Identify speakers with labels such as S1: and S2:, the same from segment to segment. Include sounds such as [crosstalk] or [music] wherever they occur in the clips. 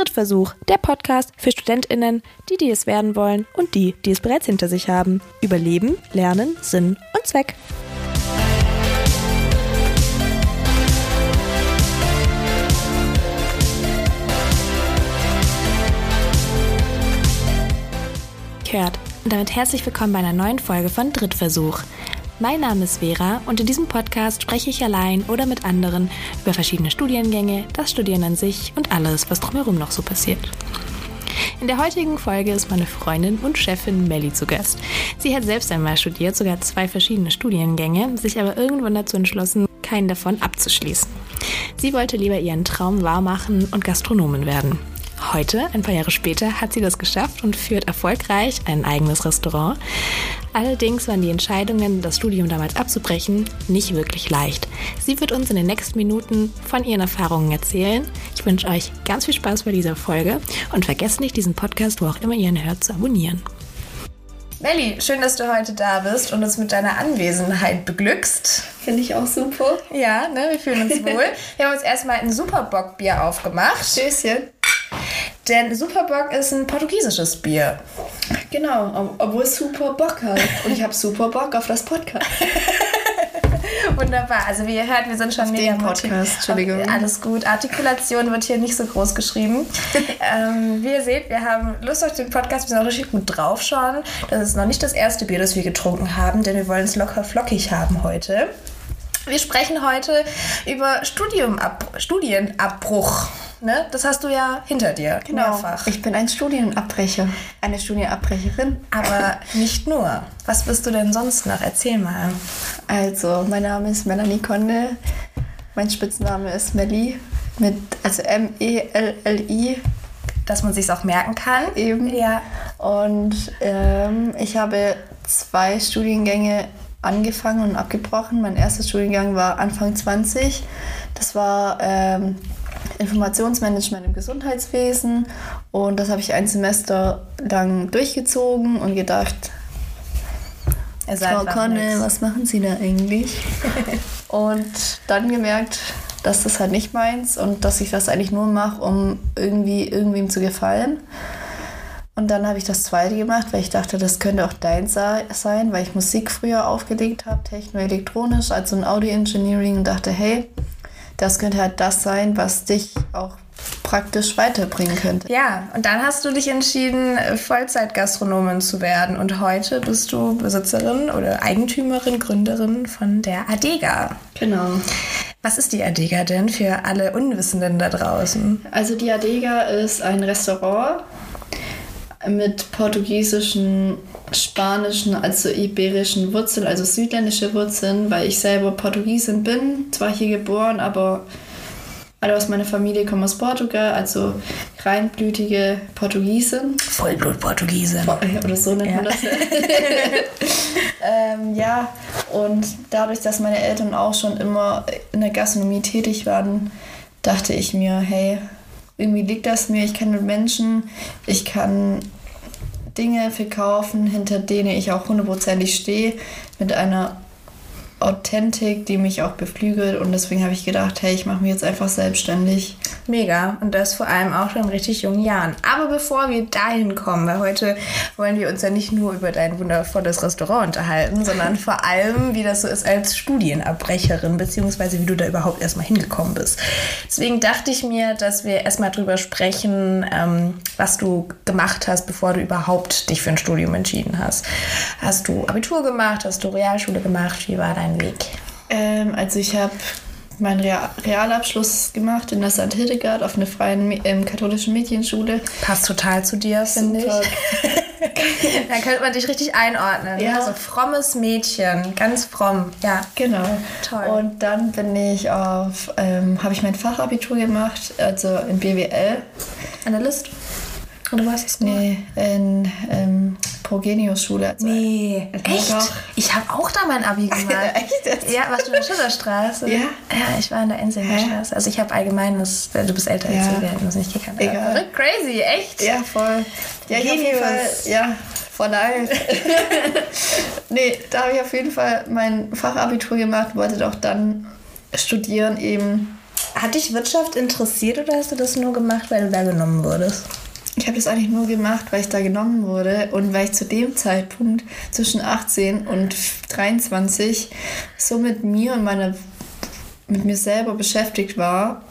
S1: Drittversuch, der Podcast für StudentInnen, die, die es werden wollen und die, die es bereits hinter sich haben. Über Leben, Lernen, Sinn und Zweck. Kehrt. Und damit herzlich willkommen bei einer neuen Folge von Drittversuch. Mein Name ist Vera und in diesem Podcast spreche ich allein oder mit anderen über verschiedene Studiengänge, das Studieren an sich und alles, was drumherum noch so passiert. In der heutigen Folge ist meine Freundin und Chefin Melly zu Gast. Sie hat selbst einmal studiert, sogar zwei verschiedene Studiengänge, sich aber irgendwann dazu entschlossen, keinen davon abzuschließen. Sie wollte lieber ihren Traum wahrmachen und Gastronomin werden. Heute, ein paar Jahre später, hat sie das geschafft und führt erfolgreich ein eigenes Restaurant. Allerdings waren die Entscheidungen, das Studium damals abzubrechen, nicht wirklich leicht. Sie wird uns in den nächsten Minuten von ihren Erfahrungen erzählen. Ich wünsche euch ganz viel Spaß bei dieser Folge und vergesst nicht, diesen Podcast, wo auch immer ihr ihn hört, zu abonnieren. Melli, schön, dass du heute da bist und uns mit deiner Anwesenheit beglückst.
S2: Finde ich auch super.
S1: Ja, ne, wir fühlen uns wohl. [laughs] wir haben uns erstmal ein Superbock-Bier aufgemacht.
S2: Tschüsschen.
S1: Denn Superbock ist ein portugiesisches Bier.
S2: Genau, obwohl es super Bock hat. Und ich habe super Bock auf das Podcast. [laughs]
S1: Wunderbar. Also wie ihr hört, wir sind schon
S2: auf
S1: mega
S2: Podcast. Entschuldigung.
S1: Alles gut. Artikulation wird hier nicht so groß geschrieben. [laughs] ähm, wie ihr seht, wir haben Lust auf den Podcast. Wir sind auch richtig gut drauf schon. Das ist noch nicht das erste Bier, das wir getrunken haben, denn wir wollen es locker flockig haben heute. Wir sprechen heute über Studiumab Studienabbruch. Ne? Das hast du ja hinter dir,
S2: genau.
S1: mehrfach.
S2: Ich bin ein Studienabbrecher, eine Studienabbrecherin.
S1: Aber nicht nur. Was bist du denn sonst noch? Erzähl mal.
S2: Also, mein Name ist Melanie Konde. Mein Spitzname ist Melli, mit, also M-E-L-L-I.
S1: Dass man sich auch merken kann.
S2: Eben.
S1: Ja.
S2: Und ähm, ich habe zwei Studiengänge angefangen und abgebrochen. Mein erster Studiengang war Anfang 20. Das war ähm, Informationsmanagement im Gesundheitswesen und das habe ich ein Semester lang durchgezogen und gedacht, Frau Conne, was machen Sie da eigentlich? [laughs] und dann gemerkt, dass das halt nicht meins und dass ich das eigentlich nur mache, um irgendwie irgendwem zu gefallen. Und dann habe ich das zweite gemacht, weil ich dachte, das könnte auch dein sein, weil ich Musik früher aufgelegt habe, techno-elektronisch, also ein Audio-Engineering und dachte, hey, das könnte halt das sein, was dich auch praktisch weiterbringen könnte.
S1: Ja, und dann hast du dich entschieden, Vollzeitgastronomin zu werden. Und heute bist du Besitzerin oder Eigentümerin, Gründerin von der Adega.
S2: Genau.
S1: Was ist die Adega denn für alle Unwissenden da draußen?
S2: Also die Adega ist ein Restaurant mit portugiesischen, spanischen, also iberischen Wurzeln, also südländische Wurzeln, weil ich selber Portugiesin bin, zwar hier geboren, aber alle aus meiner Familie kommen aus Portugal, also reinblütige Portugiesen.
S1: Vollblut-Portugiesen.
S2: Oder so nennt ja. man das. [laughs] ähm, ja, und dadurch, dass meine Eltern auch schon immer in der Gastronomie tätig waren, dachte ich mir, hey, irgendwie liegt das mir. Ich kenne Menschen, ich kann Dinge verkaufen, hinter denen ich auch hundertprozentig stehe, mit einer Authentik, die mich auch beflügelt. Und deswegen habe ich gedacht, hey, ich mache mich jetzt einfach selbstständig.
S1: Mega. Und das vor allem auch schon in richtig jungen Jahren. Aber bevor wir dahin kommen, weil heute wollen wir uns ja nicht nur über dein wundervolles Restaurant unterhalten, sondern vor allem, wie das so ist als Studienabbrecherin, beziehungsweise wie du da überhaupt erstmal hingekommen bist. Deswegen dachte ich mir, dass wir erstmal drüber sprechen, ähm, was du gemacht hast, bevor du überhaupt dich für ein Studium entschieden hast. Hast du Abitur gemacht? Hast du Realschule gemacht? Wie war dein Weg?
S2: Ähm, also ich habe meinen Realabschluss gemacht in der St. Hildegard auf einer freien ähm, katholischen Mädchenschule.
S1: Passt total zu dir, finde ich. [laughs] Dann könnte man dich richtig einordnen. Ja. Also frommes Mädchen, ganz fromm. Ja,
S2: genau.
S1: Toll.
S2: Und dann bin ich auf, ähm, habe ich mein Fachabitur gemacht, also in BWL.
S1: Analyst? Oder was ist
S2: Nee, in ähm, Progenius-Schule.
S1: Nee, echt? Ich habe auch da mein Abi [laughs] gemacht. echt? Ja, warst du in der Schillerstraße?
S2: Ja.
S1: Ja, ich war in der Ensingerstraße. Also ich habe allgemeines, du bist älter als ja. wir, hätten das nicht gekannt.
S2: Egal.
S1: Crazy, echt?
S2: Ja, voll. Ja, ich auf jeden Fall, ja, voll [laughs] nice. nee, da habe ich auf jeden Fall mein Fachabitur gemacht, wollte doch dann studieren eben
S1: Hat dich Wirtschaft interessiert oder hast du das nur gemacht, weil du da genommen wurdest?
S2: Ich habe das eigentlich nur gemacht, weil ich da genommen wurde und weil ich zu dem Zeitpunkt zwischen 18 und 23 so mit mir und meiner mit mir selber beschäftigt war.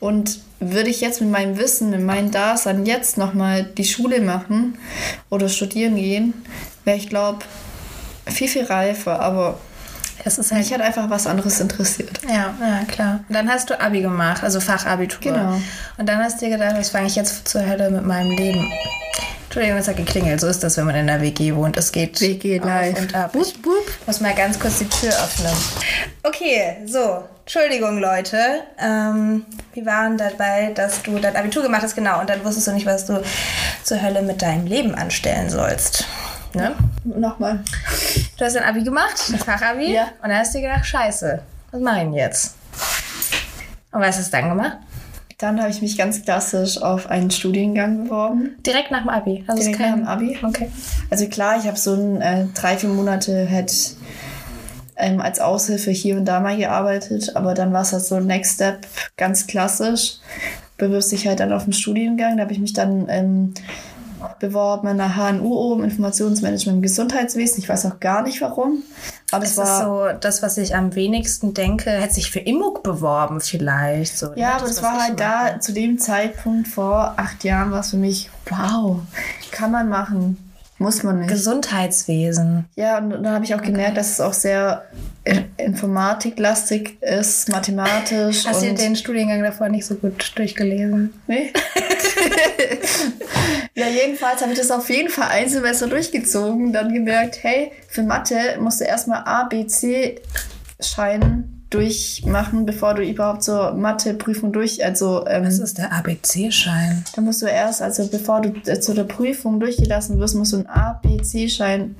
S2: Und würde ich jetzt mit meinem Wissen, mit meinem Dasein jetzt nochmal die Schule machen oder studieren gehen, wäre ich glaube viel, viel reifer. Aber
S1: Das ist halt.
S2: mich hat einfach was anderes interessiert.
S1: Ja, ja, klar. Und dann hast du Abi gemacht, also Fachabitur.
S2: Genau.
S1: Und dann hast du dir gedacht, was fange ich jetzt zur Hölle mit meinem Leben? Entschuldigung, es hat geklingelt. So ist das, wenn man in der WG wohnt. Es geht
S2: WG
S1: auf
S2: live.
S1: und ab. Ich muss mal ganz kurz die Tür öffnen. Okay, so. Entschuldigung, Leute. Ähm, wir waren dabei, dass du dein Abitur gemacht hast, genau. Und dann wusstest du nicht, was du zur Hölle mit deinem Leben anstellen sollst. Ne?
S2: Nochmal.
S1: Du hast dein Abi gemacht, [laughs] das Fachabi.
S2: Ja.
S1: Und dann hast du dir gedacht, scheiße, was mache ich denn jetzt? Und was hast du dann gemacht?
S2: Dann habe ich mich ganz klassisch auf einen Studiengang beworben.
S1: Direkt nach dem Abi. Also
S2: Direkt nach dem Abi.
S1: Okay.
S2: Also klar, ich habe so ein, äh, drei, vier Monate halt ähm, als Aushilfe hier und da mal gearbeitet, aber dann war es halt so Next Step, ganz klassisch. Bewirbst dich halt dann auf den Studiengang. Da habe ich mich dann ähm, beworben an der HNUO im Informationsmanagement im Gesundheitswesen. Ich weiß auch gar nicht warum. Aber das
S1: Das ist
S2: war.
S1: so das, was ich am wenigsten denke. Hätte sich für Immug beworben vielleicht. So,
S2: ja, aber das
S1: was
S2: war halt da,
S1: mache.
S2: zu dem Zeitpunkt vor acht Jahren, war es für mich, wow, kann man machen, muss man nicht.
S1: Gesundheitswesen.
S2: Ja, und dann habe ich auch gemerkt, dass es auch sehr äh, informatiklastig ist, mathematisch.
S1: Hast du
S2: und
S1: den Studiengang davor nicht so gut durchgelesen?
S2: Nee. [laughs] [laughs] ja, jedenfalls habe ich das auf jeden Fall ein Semester durchgezogen. Dann gemerkt, hey, für Mathe musst du erstmal A, B, C Schein durchmachen, bevor du überhaupt zur Mathe-Prüfung durch, also ähm,
S1: Was ist der ABC-Schein?
S2: da musst du erst, also bevor du äh, zu der Prüfung durchgelassen wirst, musst du einen A, B, C-Schein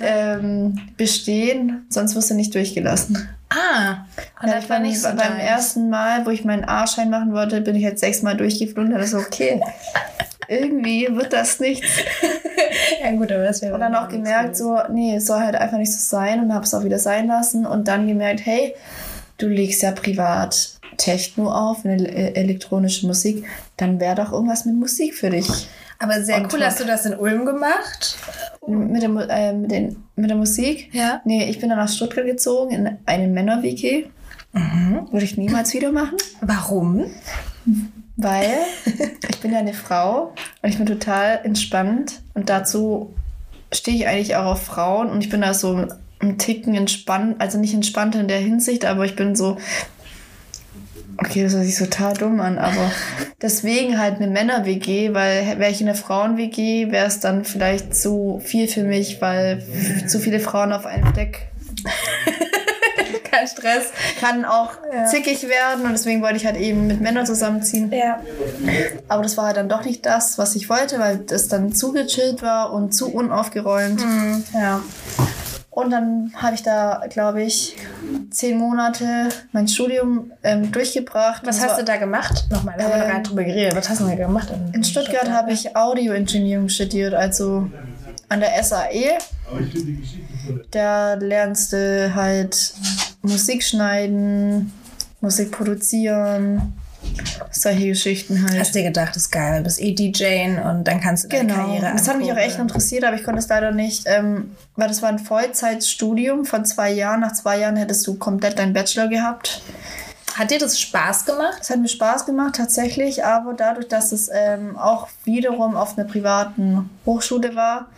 S2: ähm, bestehen, sonst wirst du nicht durchgelassen.
S1: Ah, und das
S2: ich
S1: war
S2: beim,
S1: nicht so
S2: beim
S1: deins.
S2: ersten Mal, wo ich meinen A-Schein machen wollte, bin ich halt sechsmal durchgeflogen. Da ist so, okay, [laughs] irgendwie wird das nichts. [laughs]
S1: Ja gut, aber das wäre
S2: Und dann auch gemerkt, so, nee, es soll halt einfach nicht so sein und habe es auch wieder sein lassen. Und dann gemerkt, hey, du legst ja privat Techno auf, eine äh, elektronische Musik, dann wäre doch irgendwas mit Musik für dich.
S1: Aber sehr cool, hast du das in Ulm gemacht?
S2: Mit der, äh, mit, den, mit der Musik?
S1: Ja.
S2: Nee, ich bin dann nach Stuttgart gezogen in eine Männer-WG. Würde ich niemals wieder machen.
S1: Warum?
S2: Weil [laughs] ich bin ja eine Frau und ich bin total entspannt und dazu stehe ich eigentlich auch auf Frauen und ich bin da so ein Ticken entspannt, also nicht entspannt in der Hinsicht, aber ich bin so, okay, das hört sich total dumm an, aber [laughs] deswegen halt eine Männer-WG, weil wäre ich in einer Frauen-WG, wäre es dann vielleicht zu viel für mich, weil zu viele Frauen auf einem Deck [laughs]
S1: Kein Stress.
S2: kann auch
S1: Ja.
S2: zickig werden und deswegen wollte ich halt eben mit Männern zusammenziehen.
S1: Ja.
S2: Aber das war halt dann doch nicht das, was ich wollte, weil das dann zu gechillt war und zu unaufgeräumt.
S1: Mhm.
S2: Ja. Und dann habe ich da, glaube ich, zehn Monate mein Studium ähm, durchgebracht.
S1: Was hast
S2: war,
S1: du da gemacht? Nochmal, wir haben
S2: Ähm,
S1: gerade drüber geredet. Was hast du da gemacht? In,
S2: In Stuttgart habe ich Audio-Engineering studiert, also an der SAE. Da lernst du halt Musik schneiden, Musik produzieren, solche Geschichten halt.
S1: Hast dir gedacht, das ist geil, du bist eh DJing und dann kannst du deine
S2: Genau.
S1: Karriere
S2: Das hat mich auch echt interessiert, aber ich konnte es leider nicht, ähm, weil das war ein Vollzeitstudium von zwei Jahren. Nach zwei Jahren hättest du komplett deinen Bachelor gehabt.
S1: Hat dir das Spaß gemacht?
S2: Es hat mir Spaß gemacht tatsächlich, aber dadurch, dass es ähm, auch wiederum auf einer privaten Hochschule war,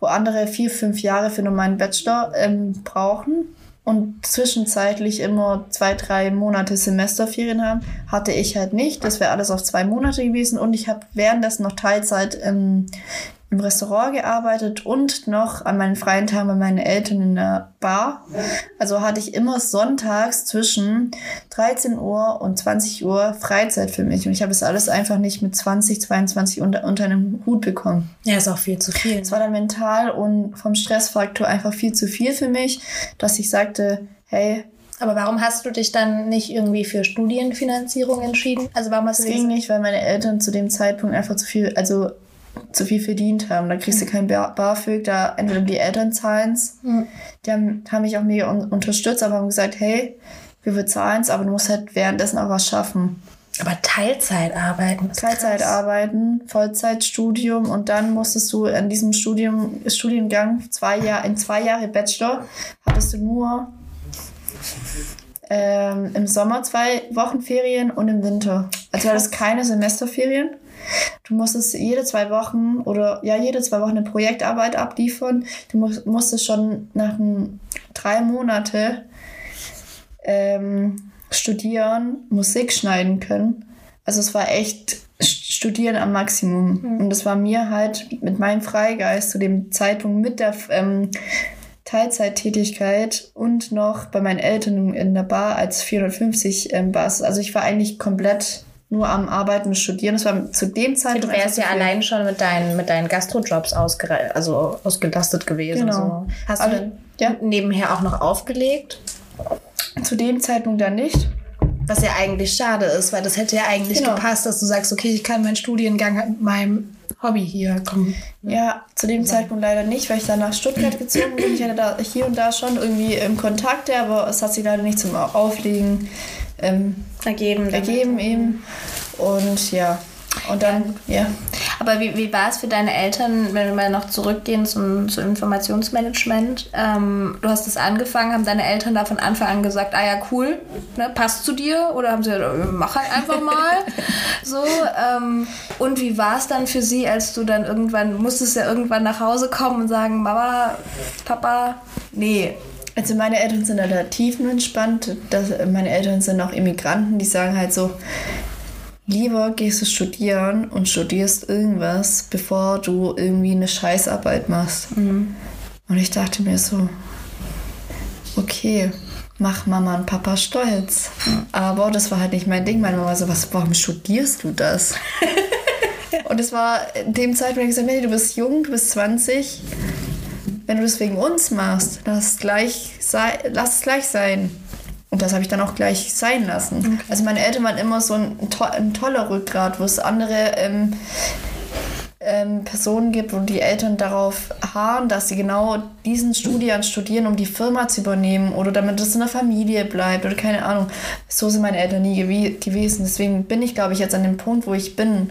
S2: wo andere vier, fünf Jahre für nur meinen Bachelor ähm, brauchen und zwischenzeitlich immer zwei, drei Monate Semesterferien haben, hatte ich halt nicht. Das wäre alles auf zwei Monate gewesen und ich habe währenddessen noch Teilzeit im, im Restaurant gearbeitet und noch an meinen freien Tagen bei meinen Eltern in der Bar. Also hatte ich immer sonntags zwischen 13 Uhr und 20 Uhr Freizeit für mich. Und ich habe das alles einfach nicht mit 20, 22 unter, unter einem Hut bekommen.
S1: Ja, ist auch viel zu viel.
S2: Es war dann mental und vom Stressfaktor einfach viel zu viel für mich, dass ich sagte, hey,
S1: Aber warum hast du dich dann nicht irgendwie für Studienfinanzierung entschieden? Also warum hast
S2: es
S1: du
S2: ging nicht, weil meine Eltern zu dem Zeitpunkt einfach zu viel, also zu viel verdient haben. Da kriegst du kein Ba- BAföG, da entweder die Eltern zahlen es.
S1: Mhm.
S2: Die haben, haben mich auch mega un unterstützt, aber haben gesagt, hey, wir bezahlen es, aber du musst halt währenddessen auch was schaffen.
S1: Aber Teilzeit arbeiten.
S2: Teilzeit
S1: krass.
S2: arbeiten, Vollzeitstudium und dann musstest du an diesem Studium, Studiengang zwei Jahr, in zwei Jahre Bachelor hattest du nur ähm, im Sommer zwei Wochen Ferien und im Winter. Also hattest keine Semesterferien. Du musstest jede zwei Wochen oder ja, jede zwei Wochen eine Projektarbeit abliefern. Du mus musstest schon nach n- drei Monate ähm, studieren, Musik schneiden können. Also es war echt Studieren am Maximum. Und das war mir halt mit meinem Freigeist zu dem Zeitpunkt mit der ähm, Teilzeittätigkeit und noch bei meinen Eltern in der Bar als 450 ähm, Basis. Also ich war eigentlich komplett nur am Arbeiten und Studieren. Das war zu dem
S1: Du
S2: Zeitpunkt.
S1: wärst ja allein schon mit deinen, mit deinen Gastrojobs ausgere also ausgelastet gewesen.
S2: Genau.
S1: So. Hast
S2: Aber-
S1: du denn
S2: ja.
S1: nebenher auch noch aufgelegt?
S2: Zu dem Zeitpunkt dann nicht.
S1: Was ja eigentlich schade ist, weil das hätte ja eigentlich
S2: Genau.
S1: gepasst, dass du sagst, okay, ich kann meinen Studiengang mit meinem Hobby hier kommen.
S2: Ja, zu dem Zeitpunkt leider nicht, weil ich dann nach Stuttgart gezogen bin. Ich hatte da hier und da schon irgendwie im Kontakt, aber es hat sich leider nicht zum Auflegen ähm,
S1: Ergeben.
S2: ergeben eben. Und ja, und dann, ja.
S1: Aber wie, wie war es für deine Eltern, wenn wir mal noch zurückgehen zum, zum Informationsmanagement? Ähm, du hast es angefangen, haben deine Eltern da von Anfang an gesagt, ah ja, cool, ne, passt zu dir? Oder haben sie gesagt, äh, mach halt einfach mal? [laughs] so, ähm, und wie war es dann für sie, als du dann irgendwann, musstest ja irgendwann nach Hause kommen und sagen, Mama, Papa, nee.
S2: Also meine Eltern sind da tiefenentspannt. Das, meine Eltern sind auch Immigranten, die sagen halt so, lieber gehst du studieren und studierst irgendwas, bevor du irgendwie eine Scheißarbeit machst. Und ich dachte mir so, okay, mach Mama und Papa stolz. Aber das war halt nicht mein Ding. Meine Mama so, was, warum studierst du das? [laughs] und es war in dem Zeitpunkt, ich gesagt, hey, du bist jung, du bist 20. Wenn du das wegen uns machst, lass es gleich, sei, lass es gleich sein. Und das habe ich dann auch gleich sein lassen. Also meine Eltern waren immer so ein, to ein toller Rückgrat, wo es andere ähm, ähm, Personen gibt, wo die Eltern darauf harren, dass sie genau diesen Studiengang studieren, um die Firma zu übernehmen oder damit es in der Familie bleibt oder keine Ahnung. So sind meine Eltern nie gew gewesen. Deswegen bin ich, glaube ich, jetzt an dem Punkt, wo ich bin,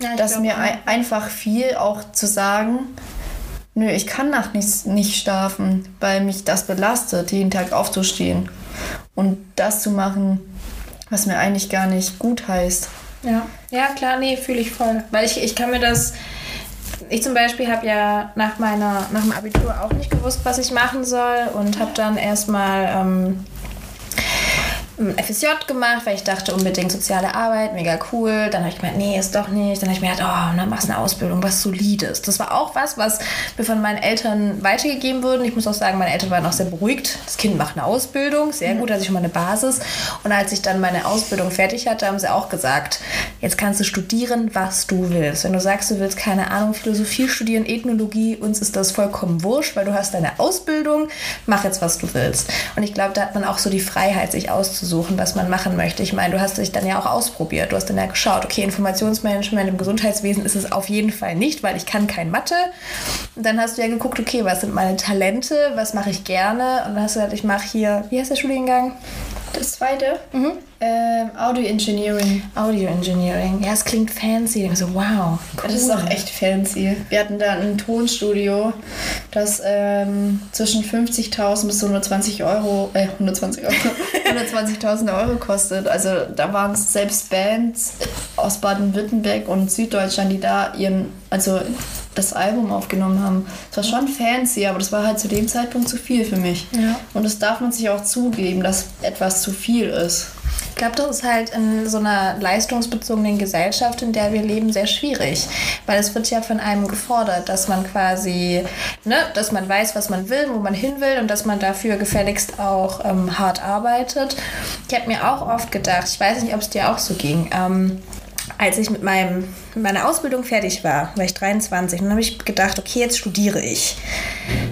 S1: Ja, ich
S2: dass mir ein, einfach viel auch zu sagen, nö, ich kann nachts nicht, nicht schlafen, weil mich das belastet, jeden Tag aufzustehen und das zu machen, was mir eigentlich gar nicht gut heißt.
S1: Ja, ja klar, nee, fühle ich voll. Weil ich, ich kann mir das. Ich zum Beispiel habe ja nach, meiner, nach dem Abitur auch nicht gewusst, was ich machen soll und habe dann erstmal ähm, FSJ gemacht, weil ich dachte unbedingt soziale Arbeit, mega cool. Dann habe ich gemeint, nee, ist doch nicht. Dann habe ich mir gedacht, oh, dann machst du eine Ausbildung, was Solides. Das war auch was, was mir von meinen Eltern weitergegeben wurde. Ich muss auch sagen, meine Eltern waren auch sehr beruhigt. Das Kind macht eine Ausbildung, sehr gut, also ich schon mal eine Basis. Und als ich dann meine Ausbildung fertig hatte, haben sie auch gesagt, jetzt kannst du studieren, was du willst. Wenn du sagst, du willst, keine Ahnung, Philosophie studieren, Ethnologie, uns ist das vollkommen wurscht, weil du hast deine Ausbildung, mach jetzt, was du willst. Und ich glaube, da hat man auch so die Freiheit, sich auszusuchen, was man machen möchte. Ich meine, du hast dich dann ja auch ausprobiert. Du hast dann ja geschaut, okay, Informationsmanagement im Gesundheitswesen ist es auf jeden Fall nicht, weil ich kann kein Mathe. Und dann hast du ja geguckt, okay, was sind meine Talente, was mache ich gerne? Und dann hast du gesagt, ich mache hier, wie heißt der Studiengang?
S2: Das zweite, ähm, Audio Engineering.
S1: Audio Engineering. Ja, es klingt fancy. Ich so, wow. Cool.
S2: Das ist auch echt fancy. Wir hatten da ein Tonstudio, das ähm, zwischen 50.000 bis 120 Euro, äh, 120 Euro, [laughs] 120.000 Euro kostet. Also da waren es selbst Bands aus Baden-Württemberg und Süddeutschland, die da ihren, also das Album aufgenommen haben. Es war schon fancy, aber das war halt zu dem Zeitpunkt zu viel für mich.
S1: Ja.
S2: Und das darf man sich auch zugeben, dass etwas zu viel ist.
S1: Ich glaube, das ist halt in so einer leistungsbezogenen Gesellschaft, in der wir leben, sehr schwierig. Weil es wird ja von einem gefordert, dass man quasi, ne, dass man weiß, was man will, wo man hin will und dass man dafür gefälligst auch ähm, hart arbeitet. Ich habe mir auch oft gedacht, ich weiß nicht, ob es dir auch so ging, ähm, als ich mit, meinem, mit meiner Ausbildung fertig war, war ich 23, und dann habe ich gedacht, okay, jetzt studiere ich.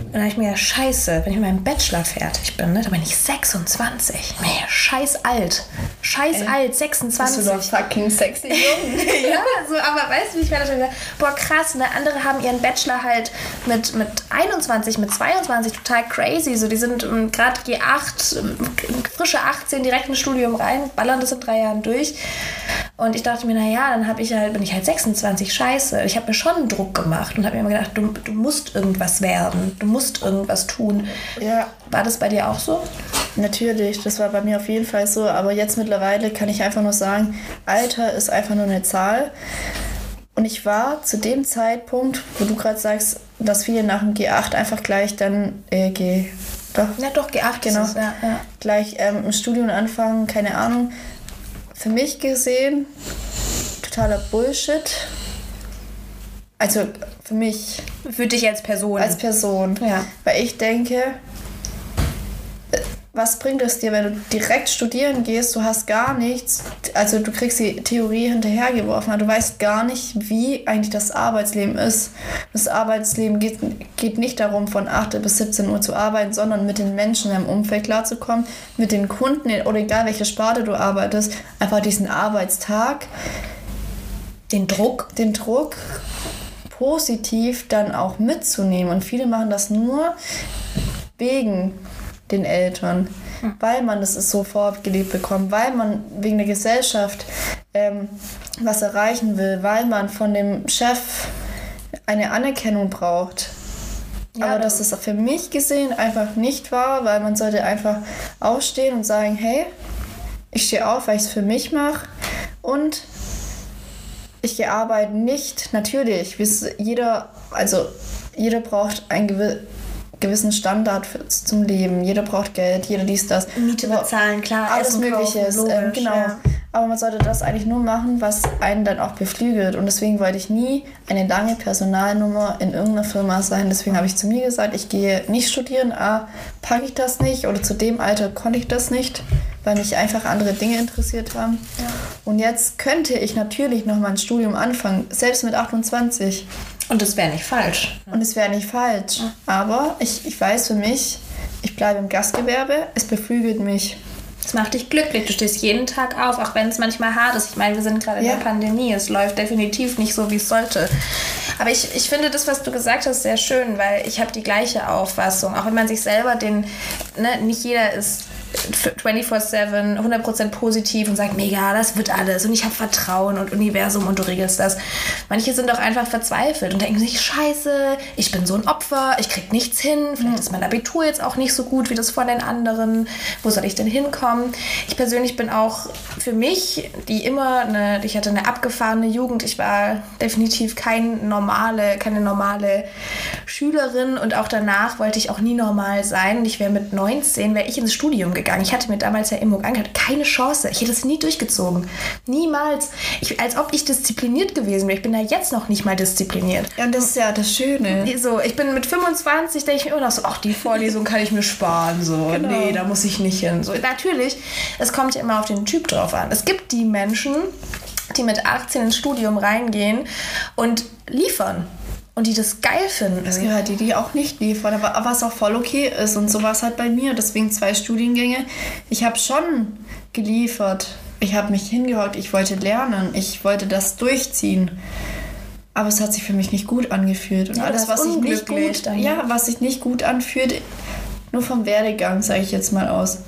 S1: Und dann habe ich mir gedacht, scheiße, wenn ich mit meinem Bachelor fertig bin, ne, dann bin ich 26. Nee, scheiß alt. Scheiß alt, 26.
S2: Bist du doch fucking sexy jung. [laughs]
S1: ja, so, aber weißt du, wie ich mir das gedacht boah, krass, ne, andere haben ihren Bachelor halt mit, mit 21, mit 22, total crazy, so, die sind ähm, gerade G8, ähm, frische 18, direkt ins Studium rein, ballern das in drei Jahren durch und ich dachte mir, naja, dann habe ich halt, bin ich halt 26, scheiße. Ich habe mir schon Druck gemacht und habe mir immer gedacht, du, du musst irgendwas werden, du musst irgendwas tun.
S2: Ja.
S1: War das bei dir auch so?
S2: Natürlich, das war bei mir auf jeden Fall so. Aber jetzt mittlerweile kann ich einfach nur sagen, Alter ist einfach nur eine Zahl. Und ich war zu dem Zeitpunkt, wo du gerade sagst, dass viele nach dem G8 einfach gleich dann äh, G.
S1: Doch. Ja, doch, G8,
S2: genau.
S1: Es, ja, ja.
S2: Gleich ähm, im Studium anfangen, keine Ahnung. Für mich gesehen, totaler Bullshit. Also für mich.
S1: Für dich als Person.
S2: Als Person.
S1: Ja.
S2: Weil ich denke, was bringt es dir, wenn du direkt studieren gehst, du hast gar nichts, also du kriegst die Theorie hinterhergeworfen, du weißt gar nicht, wie eigentlich das Arbeitsleben ist. Das Arbeitsleben geht, geht nicht darum, von 8 bis 17 Uhr zu arbeiten, sondern mit den Menschen im Umfeld klarzukommen, mit den Kunden oder egal welche Sparte du arbeitest, einfach diesen Arbeitstag,
S1: den Druck,
S2: den Druck positiv dann auch mitzunehmen. Und viele machen das nur wegen den Eltern, mhm. weil man das so vorgelebt bekommt, weil man wegen der Gesellschaft ähm, was erreichen will, weil man von dem Chef eine Anerkennung braucht. Ja, Aber dass das für mich gesehen einfach nicht war, weil man sollte einfach aufstehen und sagen, hey, ich stehe auf, weil ich es für mich mache und ich gehe arbeiten nicht, natürlich, jeder, also jeder braucht ein gewisses gewissen Standard für, zum Leben. Jeder braucht Geld, jeder dies, das.
S1: Miete bezahlen, klar.
S2: Alles Mögliche. Ähm, genau. Ja. Aber man sollte das eigentlich nur machen, was einen dann auch beflügelt. Und deswegen wollte ich nie eine lange Personalnummer in irgendeiner Firma sein. Deswegen habe ich zu mir gesagt, ich gehe nicht studieren. A, packe ich das nicht. Oder zu dem Alter konnte ich das nicht, weil mich einfach andere Dinge interessiert haben. Ja. Und jetzt könnte ich natürlich noch mal ein Studium anfangen, selbst mit 28.
S1: Und es wäre nicht falsch.
S2: Und es wäre nicht falsch. Aber ich, ich weiß für mich, ich bleibe im Gastgewerbe, es beflügelt mich.
S1: Es macht dich glücklich. Du stehst jeden Tag auf, auch wenn es manchmal hart ist. Ich meine, wir sind gerade in ja. der Pandemie. Es läuft definitiv nicht so, wie es sollte. Aber ich, ich finde das, was du gesagt hast, sehr schön, weil ich habe die gleiche Auffassung. Auch wenn man sich selber den, ne, nicht jeder ist 24-7, 100% positiv und sagt, mega, das wird alles und ich habe Vertrauen und Universum und du regelst das. Manche sind auch einfach verzweifelt und denken sich, scheiße, ich bin so ein Opfer, ich krieg nichts hin, vielleicht ist mein Abitur jetzt auch nicht so gut wie das von den anderen, wo soll ich denn hinkommen? Ich persönlich bin auch für mich, die immer, eine, ich hatte eine abgefahrene Jugend, ich war definitiv kein normale, keine normale Schülerin und auch danach wollte ich auch nie normal sein. Ich wäre mit 19, wäre ich ins Studium gegangen gegangen. Ich hatte mir damals ja Immung angehört. Keine Chance. Ich hätte es nie durchgezogen. Niemals. Ich, als ob ich diszipliniert gewesen wäre. Ich bin da jetzt noch nicht mal diszipliniert.
S2: Ja, und das ist ja das Schöne.
S1: So, ich bin mit 25, denke ich mir immer noch so, ach, die Vorlesung kann ich mir sparen. So, [laughs] genau. nee, da muss ich nicht hin. So, natürlich, es kommt ja immer auf den Typ drauf an. Es gibt die Menschen, die mit 18 ins Studium reingehen und liefern und die das geil finden.
S2: Es gibt halt die, die auch nicht liefern, aber was auch voll okay ist. Und so war es halt bei mir. Deswegen zwei Studiengänge. Ich habe schon geliefert. Ich habe mich hingehockt, ich wollte lernen, ich wollte das durchziehen. Aber es hat sich für mich nicht gut angefühlt. Und ja, alles, was sich nicht gut, dann. ja, was sich nicht gut anfühlt, nur vom Werdegang, sage ich jetzt mal aus.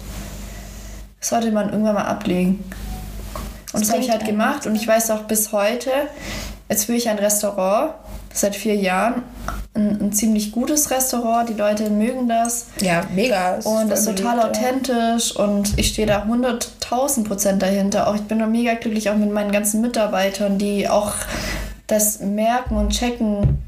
S2: sollte man irgendwann mal ablegen. Und das, das habe ich halt gemacht. Und ich weiß auch bis heute, jetzt will ich ein Restaurant seit vier Jahren ein, ein, ziemlich gutes Restaurant. Die Leute mögen das.
S1: Ja, mega.
S2: Und das ist total beliebt, authentisch ja. und ich stehe da 100.000 Prozent dahinter. Auch ich bin da mega glücklich, auch mit meinen ganzen Mitarbeitern, die auch das merken und checken,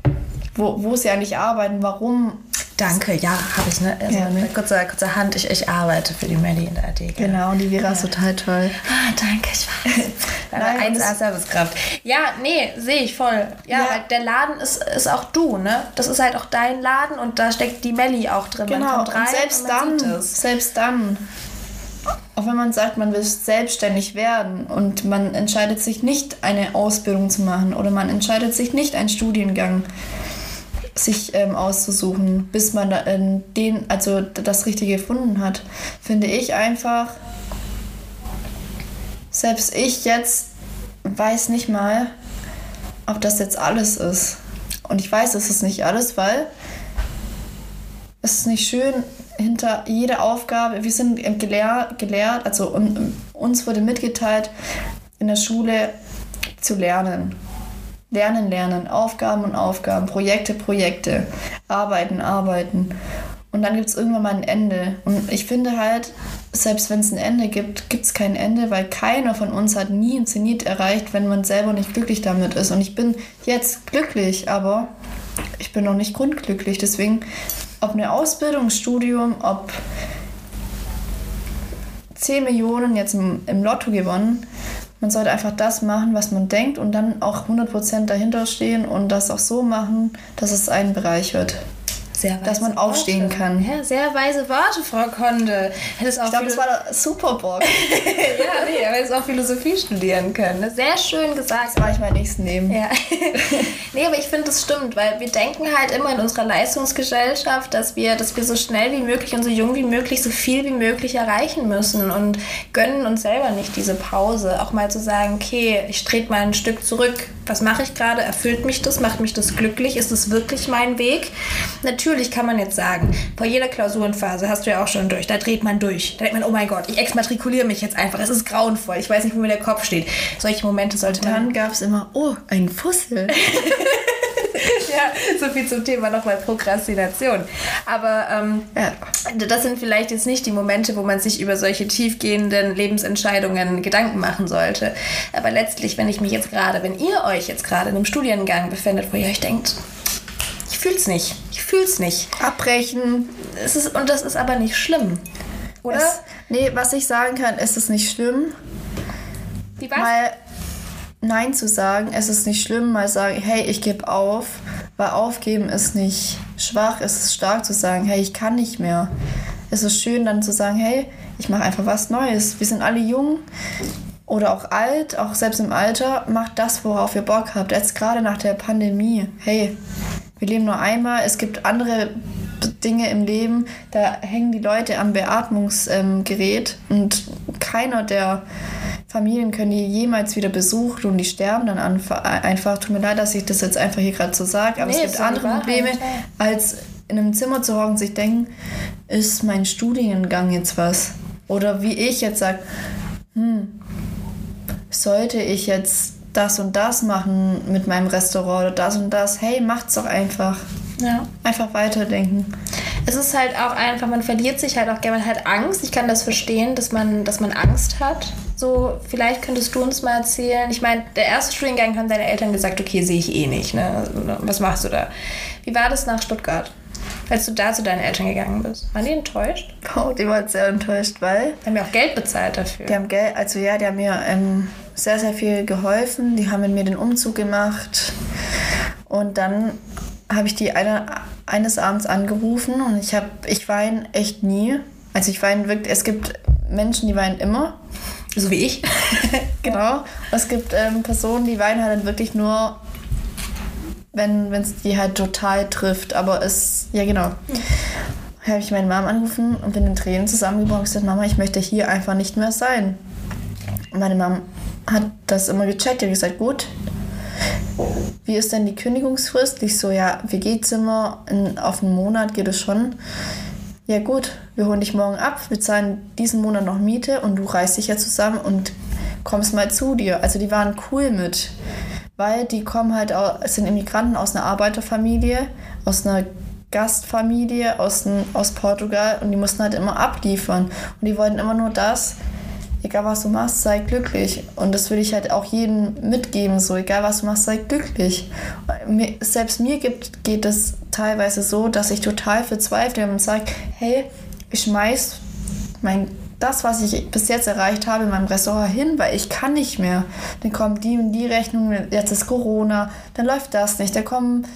S2: wo, wo sie eigentlich arbeiten, warum
S1: Danke, ja, habe ich, ne? Also ja, ne? Kurze, kurze Hand, ich, ich arbeite für die Melli in der AD.
S2: Genau, und die Vera ja. ist total toll.
S1: Ah, danke, ich weiß. [laughs] Nein, 1A Servicekraft. Ja, nee, sehe ich voll. Ja, ja, weil der Laden ist, ist auch du, ne? Das ist halt auch dein Laden und da steckt die Melli auch drin.
S2: Genau, und selbst und dann, selbst dann, auch wenn man sagt, man will selbstständig werden und man entscheidet sich nicht, eine Ausbildung zu machen oder man entscheidet sich nicht, einen Studiengang sich ähm, auszusuchen, bis man in den, also das Richtige gefunden hat, finde ich einfach, selbst ich jetzt weiß nicht mal, ob das jetzt alles ist. Und ich weiß, es ist nicht alles, weil es ist nicht schön, hinter jeder Aufgabe, wir sind gelehrt, gelehrt also uns wurde mitgeteilt, in der Schule zu lernen. Lernen, lernen, Aufgaben und Aufgaben, Projekte, Projekte, arbeiten, arbeiten. Und dann gibt es irgendwann mal ein Ende. Und ich finde halt, selbst wenn es ein Ende gibt, gibt es kein Ende, weil keiner von uns hat nie ein Zenit erreicht, wenn man selber nicht glücklich damit ist. Und ich bin jetzt glücklich, aber ich bin noch nicht grundglücklich. Deswegen, ob eine Ausbildung, Studium, ob 10 Millionen jetzt im, im Lotto gewonnen, man sollte einfach das machen, was man denkt und dann auch 100% dahinter stehen und das auch so machen, dass es einen bereichert dass man aufstehen
S1: Worte.
S2: kann.
S1: Ja, sehr weise Worte, Frau Konde.
S2: Hättest auch ich glaube, das war der Superbock. [laughs]
S1: ja, nee, er hätte auch Philosophie studieren können. Sehr schön gesagt.
S2: Das war ich mein nächsten Neben.
S1: Ja. [laughs] nee, aber ich finde, das stimmt, weil wir denken halt immer in unserer Leistungsgesellschaft, dass wir, dass wir so schnell wie möglich und so jung wie möglich so viel wie möglich erreichen müssen und gönnen uns selber nicht diese Pause. Auch mal zu sagen, okay, ich trete mal ein Stück zurück. Was mache ich gerade? Erfüllt mich das? Macht mich das glücklich? Ist es wirklich mein Weg? Natürlich kann man jetzt sagen, vor jeder Klausurenphase hast du ja auch schon durch, da dreht man durch. Da denkt man, oh mein Gott, ich exmatrikuliere mich jetzt einfach. Es ist grauenvoll. Ich weiß nicht, wo mir der Kopf steht. Solche Momente sollte
S2: man. Dann gab es immer, oh, ein Fussel. [laughs] [laughs]
S1: ja, so viel zum Thema nochmal Prokrastination. Aber ähm, ja. das sind vielleicht jetzt nicht die Momente, wo man sich über solche tiefgehenden Lebensentscheidungen Gedanken machen sollte. Aber letztlich, wenn ich mich jetzt gerade, wenn ihr euch jetzt gerade in einem Studiengang befindet, wo ihr euch denkt, ich fühl's nicht, fühl's nicht.
S2: Abbrechen.
S1: Es ist, und das ist aber nicht schlimm. Oder? Es,
S2: nee, was ich sagen kann, ist es nicht schlimm.
S1: Wie was?
S2: Mal Nein zu sagen, es ist nicht schlimm. Mal sagen, hey, ich gebe auf. Weil aufgeben ist nicht schwach, es ist stark zu sagen, hey, ich kann nicht mehr. Es ist schön dann zu sagen, hey, ich mache einfach was Neues. Wir sind alle jung oder auch alt, auch selbst im Alter, macht das, worauf ihr Bock habt. Jetzt gerade nach der Pandemie, hey, wir leben nur einmal. Es gibt andere Dinge im Leben, da hängen die Leute am Beatmungsgerät ähm, und keiner der Familien können die jemals wieder besucht und die sterben dann einfach. Tut mir leid, dass ich das jetzt einfach hier gerade so sage, aber nee, es gibt andere Probleme, als in einem Zimmer zu hocken und sich denken, ist mein Studiengang jetzt was? Oder wie ich jetzt sage, hm, sollte ich jetzt das und das machen mit meinem Restaurant oder das und das. Hey, macht's doch einfach.
S1: Ja.
S2: Einfach weiterdenken.
S1: Es ist halt auch einfach, man verliert sich halt auch gerne, man hat Angst. Ich kann das verstehen, dass man, dass man Angst hat. So, vielleicht könntest du uns mal erzählen. Ich meine, der erste Studiengang haben deine Eltern gesagt, okay, sehe ich eh nicht. Ne? Was machst du da? Wie war das nach Stuttgart? Als du da zu deinen Eltern gegangen bist. Waren die enttäuscht?
S2: Oh, die waren sehr enttäuscht, weil.
S1: Die haben ja auch Geld bezahlt dafür.
S2: Die haben Geld, also ja, die haben mir ähm, sehr, sehr viel geholfen. Die haben mit mir den Umzug gemacht. Und dann habe ich die eine, eines Abends angerufen und ich habe, ich weine echt nie. Also ich weine wirklich, es gibt Menschen, die weinen immer.
S1: So wie ich. [laughs]
S2: genau. Es gibt ähm, Personen, die weinen halt wirklich nur, wenn es die halt total trifft. Aber es, ja genau. Mhm. Habe ich meine Mom angerufen und bin in Tränen zusammengebrochen und gesagt, Mama, ich möchte hier einfach nicht mehr sein. Und meine Mom hat das immer gecheckt. Hat gesagt, gut, wie ist denn die Kündigungsfrist? Ich so, ja, WG-Zimmer auf einen Monat geht es schon. Ja gut, wir holen dich morgen ab, wir zahlen diesen Monat noch Miete und du reißt dich ja zusammen und kommst mal zu dir. Also die waren cool mit, weil die kommen halt, es sind Immigranten aus einer Arbeiterfamilie, aus einer Gastfamilie aus, aus Portugal und die mussten halt immer abliefern. Und die wollten immer nur das, egal was du machst, sei glücklich. Und das will ich halt auch jedem mitgeben, so egal was du machst, sei glücklich. Selbst mir gibt, geht es teilweise so, dass ich total verzweifle und sage, hey, ich schmeiß mein das, was ich bis jetzt erreicht habe in meinem Restaurant hin, weil ich kann nicht mehr. Dann kommt die und die Rechnung, jetzt ist Corona, dann läuft das nicht. Da kommen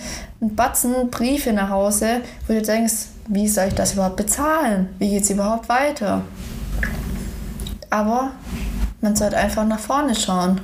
S2: ein Batzen Briefe nach Hause, wo du denkst, wie soll ich das überhaupt bezahlen? Wie geht es überhaupt weiter? Aber man sollte einfach nach vorne schauen.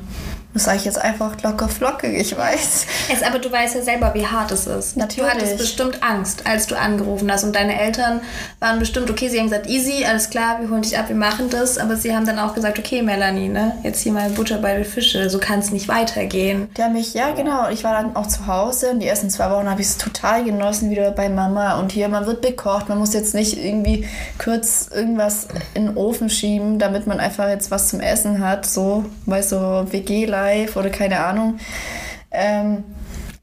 S2: Das sage ich jetzt einfach locker flockig, ich weiß.
S1: Jetzt, aber du weißt ja selber, wie hart es ist.
S2: Natürlich.
S1: Du hattest bestimmt Angst, als du angerufen hast. Und deine Eltern waren bestimmt, okay, sie haben gesagt, easy, alles klar, wir holen dich ab, wir machen das. Aber sie haben dann auch gesagt, okay, Melanie, ne, jetzt hier mal Butter bei den Fische, so kann es nicht weitergehen.
S2: Die haben mich, ja genau, ich war dann auch zu Hause und die ersten zwei Wochen habe ich es total genossen, wieder bei Mama. Und hier, man wird bekocht, man muss jetzt nicht irgendwie kurz irgendwas in den Ofen schieben, damit man einfach jetzt was zum Essen hat, so, weil so WG-Life oder keine Ahnung. Ähm,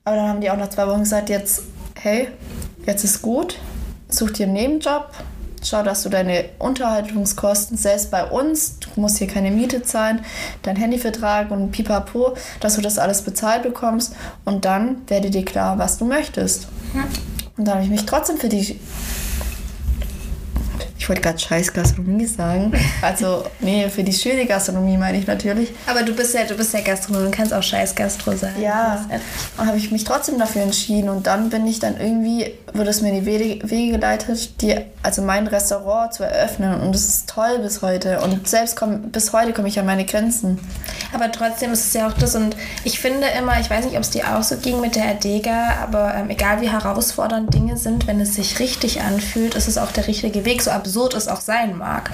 S2: aber dann haben die auch nach zwei Wochen gesagt, jetzt, hey, jetzt ist gut, such dir einen Nebenjob, schau, dass du deine Unterhaltungskosten, selbst bei uns, du musst hier keine Miete zahlen, dein Handyvertrag und pipapo, dass du das alles bezahlt bekommst und dann werde dir klar, was du möchtest. Und dann habe ich mich trotzdem für die ich wollte gerade scheiß Gastronomie sagen. Also, nee, für die schöne Gastronomie meine ich natürlich.
S1: Aber du bist ja, du bist ja Gastronom, du kannst auch scheiß Gastro sein.
S2: Ja, und habe ich mich trotzdem dafür entschieden. Und dann bin ich dann irgendwie, wurde es mir in die Wege, geleitet, die, also mein Restaurant zu eröffnen. Und das ist toll bis heute. Und selbst komm, bis heute komme ich an meine Grenzen.
S1: Aber trotzdem ist es ja auch das. Und ich finde immer, ich weiß nicht, ob es dir auch so ging mit der Adega, aber ähm, egal wie herausfordernd Dinge sind, wenn es sich richtig anfühlt, ist es auch der richtige Weg. So absurd es auch sein mag.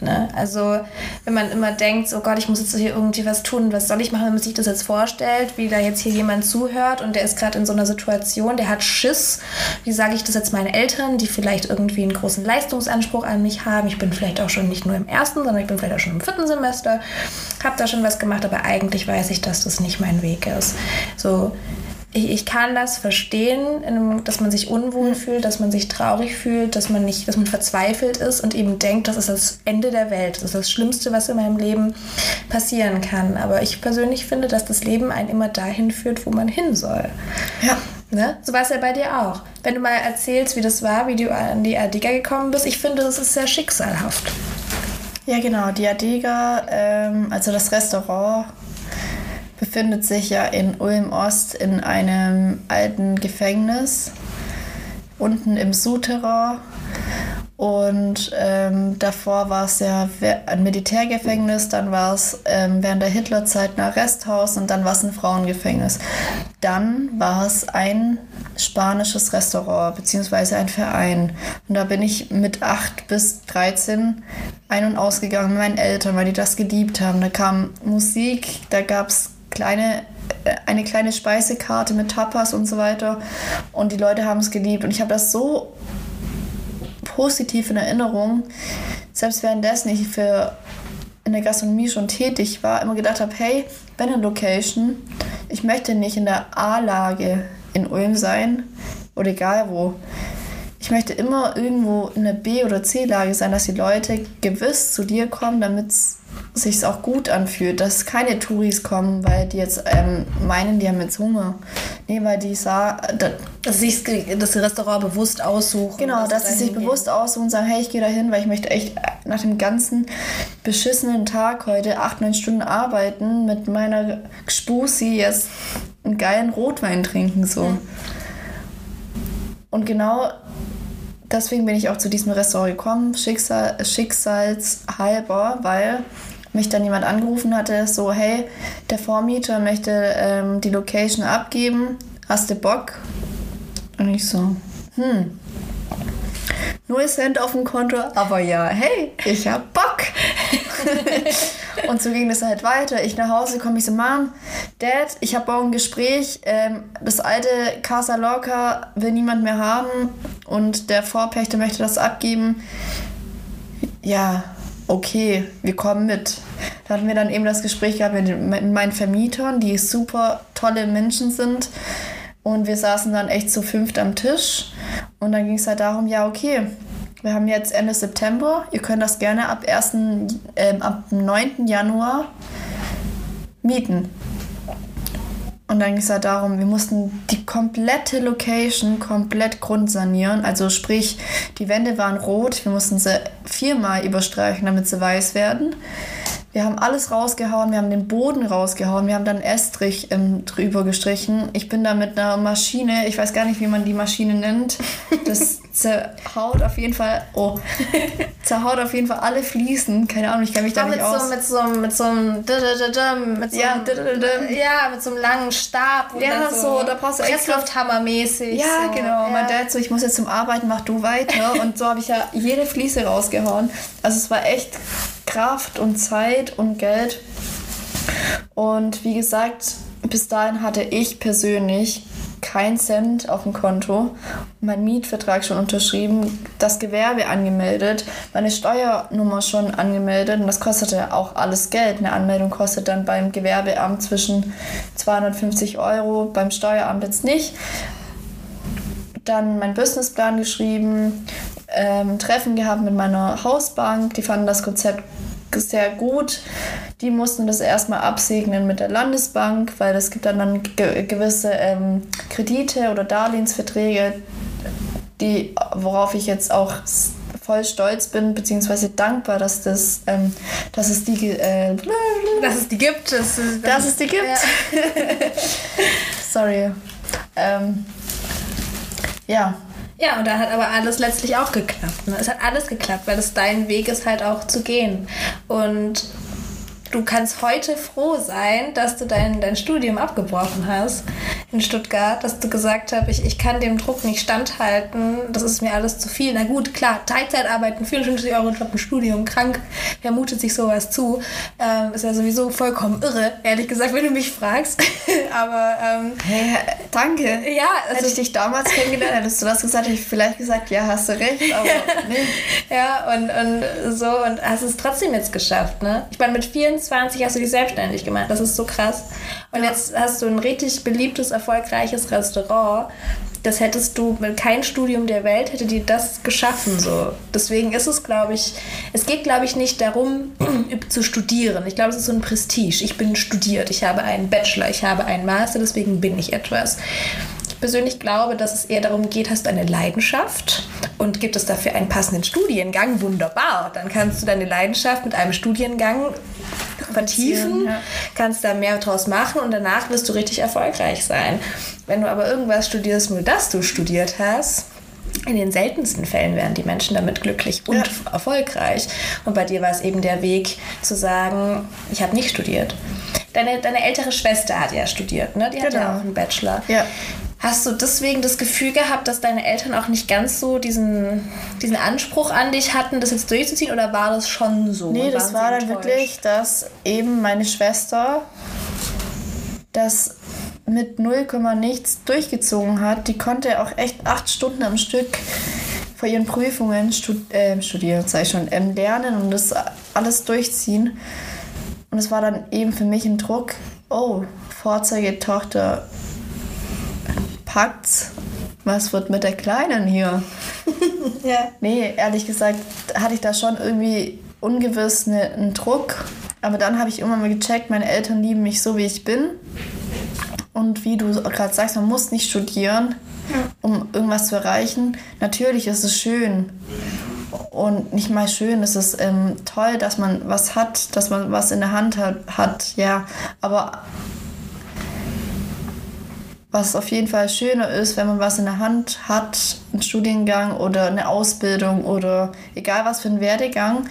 S1: Ne? Also wenn man immer denkt, oh Gott, ich muss jetzt hier irgendwie was tun, was soll ich machen, wenn man sich das jetzt vorstellt, wie da jetzt hier jemand zuhört und der ist gerade in so einer Situation, der hat Schiss. Wie sage ich das jetzt meinen Eltern, die vielleicht irgendwie einen großen Leistungsanspruch an mich haben? Ich bin vielleicht auch schon nicht nur im ersten, sondern ich bin vielleicht auch schon im vierten Semester, habe da schon was gemacht, aber eigentlich weiß ich, dass das nicht mein Weg ist. So, ich, ich kann das verstehen, dass man sich unwohl fühlt, dass man sich traurig fühlt, dass man nicht, dass man verzweifelt ist und eben denkt, das ist das Ende der Welt, das ist das Schlimmste, was in meinem Leben passieren kann. Aber ich persönlich finde, dass das Leben einen immer dahin führt, wo man hin soll.
S2: Ja.
S1: Ne? So war es ja bei dir auch. Wenn du mal erzählst, wie das war, wie du an die Adega gekommen bist, ich finde, das ist sehr schicksalhaft.
S2: Ja, genau. Die Adega, ähm, also das Restaurant, befindet sich ja in Ulm-Ost in einem alten Gefängnis, unten im Souterrain. Und ähm, davor war es ja ein Militärgefängnis, dann war es ähm, während der Hitlerzeit ein Arresthaus und dann war es ein Frauengefängnis. Dann war es ein spanisches Restaurant beziehungsweise ein Verein. Und da bin ich mit 8 bis 13 ein- und ausgegangen mit meinen Eltern, weil die das geliebt haben. Da kam Musik, da gab es kleine, äh, eine kleine Speisekarte mit Tapas und so weiter. Und die Leute haben es geliebt. Und ich habe das so positiv in Erinnerung, selbst währenddessen ich für in der Gastronomie schon tätig war, immer gedacht habe, hey, wenn eine Location, ich möchte nicht in der A-Lage in Ulm sein oder egal wo. Ich möchte immer irgendwo in der B- oder C-Lage sein, dass die Leute gewiss zu dir kommen, damit es sich auch gut anfühlt, dass keine Touris kommen, weil die jetzt ähm, meinen, die haben jetzt Hunger. Nee, weil die sah, da,
S1: dass sie das Restaurant bewusst aussuchen.
S2: Genau, dass, dass sie sich gehen. bewusst aussuchen und sagen, hey, ich gehe da hin, weil ich möchte echt nach dem ganzen beschissenen Tag heute acht, neun Stunden arbeiten mit meiner Spusi jetzt einen geilen Rotwein trinken so. Mhm. Und genau deswegen bin ich auch zu diesem Restaurant gekommen, Schicksal, schicksalshalber, weil mich dann jemand angerufen hatte, so, hey, der Vormieter möchte ähm, die Location abgeben, hast du Bock? Und ich so, hm, null Cent auf dem Konto, aber ja, hey, ich hab Bock. [laughs] und so ging das halt weiter. Ich nach Hause komme, ich so, Mom, Dad, ich habe morgen ein Gespräch. Ähm, das alte Casa Lorca will niemand mehr haben und der Vorpächter möchte das abgeben. Ja, okay, wir kommen mit. Da hatten wir dann eben das Gespräch gehabt mit, mit meinen Vermietern, die super tolle Menschen sind. Und wir saßen dann echt zu fünft am Tisch. Und dann ging es halt darum, ja, okay, wir haben jetzt Ende September. Ihr könnt das gerne ab, 1., äh, ab 9. Januar mieten. Und dann ging es halt darum, wir mussten die komplette Location komplett grundsanieren. Also sprich, die Wände waren rot, wir mussten sie viermal überstreichen, damit sie weiß werden. Wir haben alles rausgehauen, wir haben den Boden rausgehauen, wir haben dann Estrich ähm, drüber gestrichen. Ich bin da mit einer Maschine, ich weiß gar nicht, wie man die Maschine nennt. Das [laughs] zerhaut auf jeden Fall, oh, [laughs] zerhaut auf jeden Fall alle Fliesen. Keine Ahnung, ich kann mich da nicht aus.
S1: So, mit so einem, mit so einem, mit so
S2: Ja,
S1: ja, mit so einem langen Stab. und
S2: Ja, so, da brauchst du
S1: Presslufthammer-mäßig.
S2: Ja,
S1: so.
S2: genau.
S1: Ja.
S2: Mein Dad so, ich muss jetzt zum Arbeiten, mach du weiter. Und so habe ich ja jede Fliese rausgehauen. Also es war echt Kraft und Zeit und Geld. Und wie gesagt, bis dahin hatte ich persönlich kein Cent auf dem Konto, mein Mietvertrag schon unterschrieben, das Gewerbe angemeldet, meine Steuernummer schon angemeldet und das kostete auch alles Geld. Eine Anmeldung kostet dann beim Gewerbeamt zwischen 250 Euro, beim Steueramt jetzt nicht dann meinen Businessplan geschrieben, ähm, Treffen gehabt mit meiner Hausbank. Die fanden das Konzept sehr gut. Die mussten das erstmal absegnen mit der Landesbank, weil es gibt dann, dann ge gewisse ähm, Kredite oder Darlehensverträge, die, worauf ich jetzt auch voll stolz bin, beziehungsweise dankbar, dass, das, ähm, dass es die äh,
S1: Dass es die gibt. Das ist,
S2: dass es die gibt.
S1: Ja. [laughs]
S2: Sorry. Ähm, ja,
S1: Ja, und da hat aber alles letztlich auch geklappt. Ne? Es hat alles geklappt, weil es dein Weg ist halt auch zu gehen. Und du kannst heute froh sein, dass du dein, dein Studium abgebrochen hast in Stuttgart, dass du gesagt hast, ich, ich kann dem Druck nicht standhalten, das ist mir alles zu viel. Na gut, klar, Teilzeit arbeiten, 54 Euro Job im Studium, krank, wer mutet sich sowas zu? Ähm, ist ja sowieso vollkommen irre, ehrlich gesagt, wenn du mich fragst. [laughs] aber ähm,
S2: hey, danke.
S1: ja,
S2: Hätte
S1: also
S2: ich dich damals kennengelernt, hättest du das gesagt, hätte ich vielleicht gesagt, ja, hast du recht, [laughs] aber nee.
S1: Ja, und, und so, und hast es trotzdem jetzt geschafft, ne? Ich meine, mit 24 hast du dich selbstständig gemacht, das ist so krass. Und
S2: Ja.
S1: jetzt hast du ein richtig beliebtes, erfolgreiches Restaurant. Das hättest du mit kein Studium der Welt hätte dir das geschaffen so. Deswegen ist es, glaube ich, es geht, glaube ich, nicht darum [clears throat] zu studieren. Ich glaube, es ist so ein Prestige. Ich bin studiert, ich habe einen Bachelor, ich habe einen Master, deswegen bin ich etwas. Ich persönlich glaube, dass es eher darum geht, hast du eine Leidenschaft und gibt es dafür einen passenden Studiengang, wunderbar. Dann kannst du deine Leidenschaft mit einem Studiengang vertiefen,
S2: ja.
S1: kannst da mehr draus machen und danach wirst du richtig erfolgreich sein. Wenn du aber irgendwas studierst, nur das du studiert hast, in den seltensten Fällen werden die Menschen damit glücklich und
S2: Ja.
S1: erfolgreich. Und bei dir war es eben der Weg zu sagen, ich habe nicht studiert. Deine, deine ältere Schwester hat ja studiert, ne? Die hat ja
S2: Genau.
S1: auch einen Bachelor.
S2: Ja.
S1: Hast du deswegen das Gefühl gehabt, dass deine Eltern auch nicht ganz so diesen, diesen Anspruch an dich hatten, das jetzt durchzuziehen, oder war das schon so?
S2: Nee, das war dann wirklich, dass eben meine Schwester das mit 0, nichts durchgezogen hat. Die konnte auch echt acht Stunden am Stück vor ihren Prüfungen stud äh, studieren, ich schon, ähm, lernen und das alles durchziehen. Und es war dann eben für mich ein Druck, oh, Vorzeigetochter packt's. Was wird mit der Kleinen hier? [laughs]
S1: Ja.
S2: Nee, ehrlich gesagt hatte ich da schon irgendwie ungewiss ne, einen Druck. Aber dann habe ich irgendwann mal gecheckt, meine Eltern lieben mich so, wie ich bin. Und wie du gerade sagst, man muss nicht studieren, um irgendwas zu erreichen. Natürlich ist es schön. Und nicht mal schön, es ist ähm, toll, dass man was hat, dass man was in der Hand hat, hat ja. Aber was auf jeden Fall schöner ist, wenn man was in der Hand hat, einen Studiengang oder eine Ausbildung oder egal was für einen Werdegang,